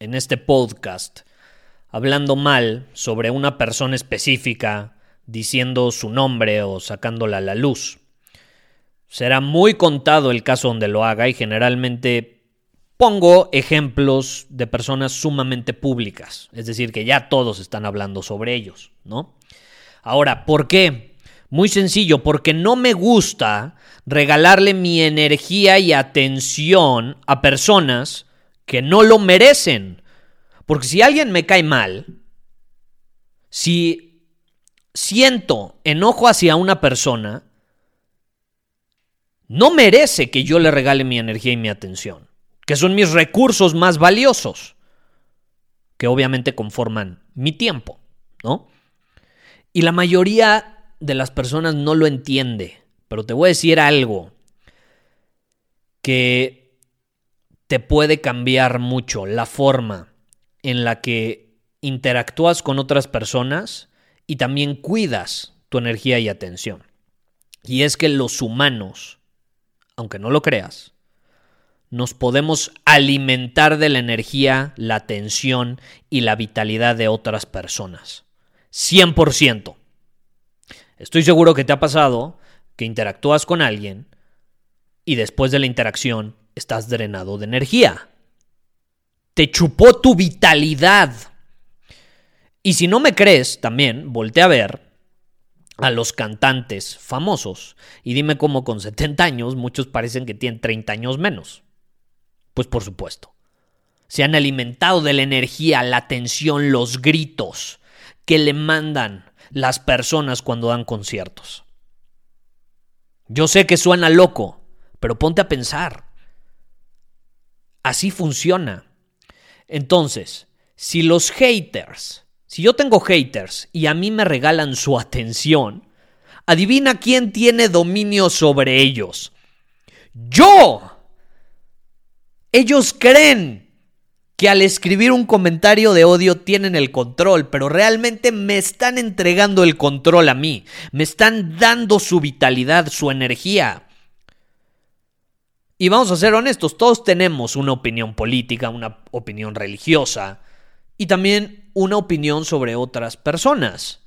en este podcast hablando mal sobre una persona específica, diciendo su nombre o sacándola a la luz. Será muy contado el caso donde lo haga y generalmente pongo ejemplos de personas sumamente públicas, es decir, que ya todos están hablando sobre ellos, ¿no? Ahora, ¿por qué? Muy sencillo, porque no me gusta regalarle mi energía y atención a personas que no lo merecen. Porque si alguien me cae mal, si siento enojo hacia una persona, no merece que yo le regale mi energía y mi atención, que son mis recursos más valiosos, que obviamente conforman mi tiempo, ¿no? Y la mayoría de las personas no lo entiende, pero te voy a decir algo que te puede cambiar mucho la forma en la que interactúas con otras personas y también cuidas tu energía y atención. Y es que los humanos aunque no lo creas, nos podemos alimentar de la energía, la atención y la vitalidad de otras personas. 100%. Estoy seguro que te ha pasado que interactúas con alguien y después de la interacción estás drenado de energía. Te chupó tu vitalidad. Y si no me crees, también voltea a ver a los cantantes famosos y dime cómo con 70 años muchos parecen que tienen 30 años menos. Pues por supuesto. Se han alimentado de la energía, la atención, los gritos que le mandan las personas cuando dan conciertos. Yo sé que suena loco, pero ponte a pensar. Así funciona. Entonces, si los haters si yo tengo haters y a mí me regalan su atención, adivina quién tiene dominio sobre ellos. Yo. Ellos creen que al escribir un comentario de odio tienen el control, pero realmente me están entregando el control a mí. Me están dando su vitalidad, su energía. Y vamos a ser honestos, todos tenemos una opinión política, una opinión religiosa y también una opinión sobre otras personas.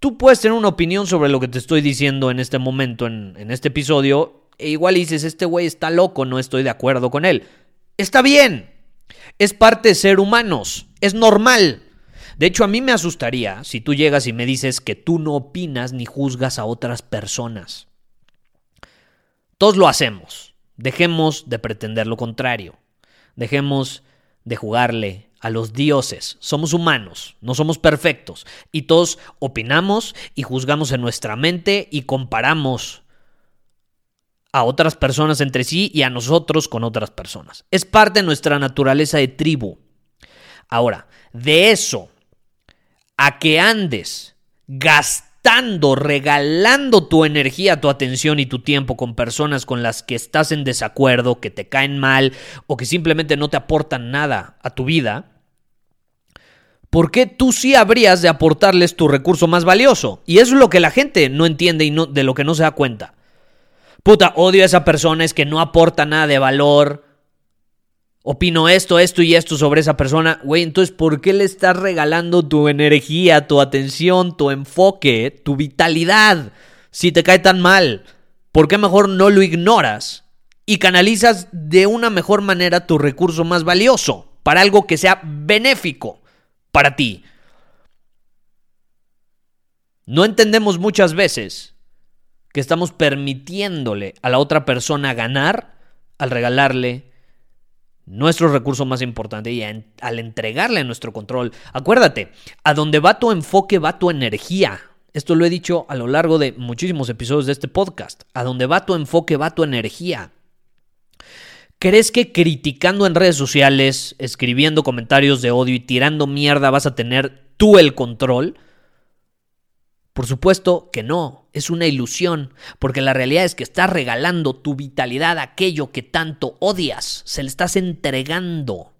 Tú puedes tener una opinión sobre lo que te estoy diciendo en este momento, en, este episodio, e igual dices, este güey está loco, no estoy de acuerdo con él. Está bien, es parte de ser humanos, es normal. De hecho, a mí me asustaría si tú llegas y me dices que tú no opinas ni juzgas a otras personas. Todos lo hacemos. Dejemos de pretender lo contrario. Dejemos de jugarle a los dioses. Somos humanos, no somos perfectos. Y todos opinamos y juzgamos en nuestra mente y comparamos a otras personas entre sí y a nosotros con otras personas. Es parte de nuestra naturaleza de tribu. Ahora, de eso a que andes gastando, regalando tu energía, tu atención y tu tiempo con personas con las que estás en desacuerdo, que te caen mal o que simplemente no te aportan nada a tu vida, ¿por qué tú sí habrías de aportarles tu recurso más valioso? Y eso es lo que la gente no entiende y no, de lo que no se da cuenta. Puta, odio a esa persona, es que no aporta nada de valor. Opino esto, esto y esto sobre esa persona. Güey, entonces, ¿por qué le estás regalando tu energía, tu atención, tu enfoque, tu vitalidad si te cae tan mal? ¿Por qué mejor no lo ignoras y canalizas de una mejor manera tu recurso más valioso? para algo que sea benéfico para ti. No entendemos muchas veces que estamos permitiéndole a la otra persona ganar al regalarle nuestro recurso más importante y al entregarle nuestro control. Acuérdate, a donde va tu enfoque va tu energía. Esto lo he dicho a lo largo de muchísimos episodios de este podcast. A donde va tu enfoque va tu energía. ¿Crees que criticando en redes sociales, escribiendo comentarios de odio y tirando mierda vas a tener tú el control? Por supuesto que no, es una ilusión, porque la realidad es que estás regalando tu vitalidad a aquello que tanto odias, se le estás entregando.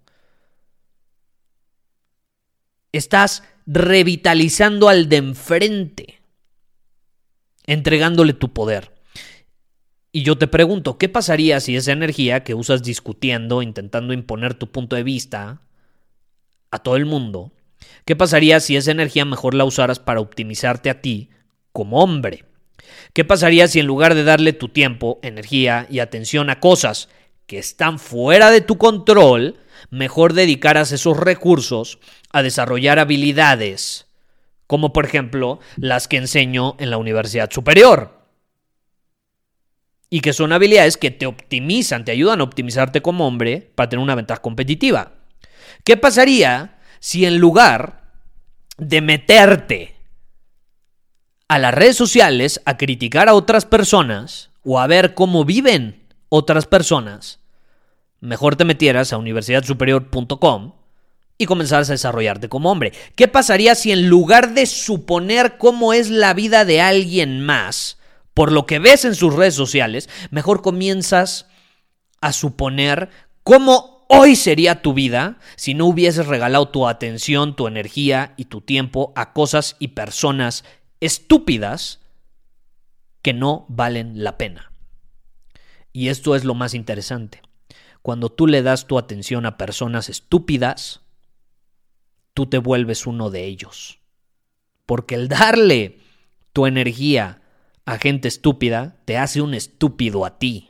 Estás revitalizando al de enfrente, entregándole tu poder. Y yo te pregunto, ¿qué pasaría si esa energía que usas discutiendo, intentando imponer tu punto de vista a todo el mundo, ¿Qué pasaría si esa energía mejor la usaras para optimizarte a ti como hombre? ¿Qué pasaría si en lugar de darle tu tiempo, energía y atención a cosas que están fuera de tu control, mejor dedicaras esos recursos a desarrollar habilidades, como por ejemplo las que enseño en la universidad superior? Y que son habilidades que te optimizan, te ayudan a optimizarte como hombre para tener una ventaja competitiva. ¿Qué pasaría si en lugar de meterte a las redes sociales a criticar a otras personas o a ver cómo viven otras personas, mejor te metieras a universidadsuperior.com y comenzaras a desarrollarte como hombre. ¿Qué pasaría si en lugar de suponer cómo es la vida de alguien más, por lo que ves en sus redes sociales, mejor comienzas a suponer cómo hoy sería tu vida si no hubieses regalado tu atención, tu energía y tu tiempo a cosas y personas estúpidas que no valen la pena. Y esto es lo más interesante. Cuando tú le das tu atención a personas estúpidas, tú te vuelves uno de ellos. Porque el darle tu energía a gente estúpida te hace un estúpido a ti.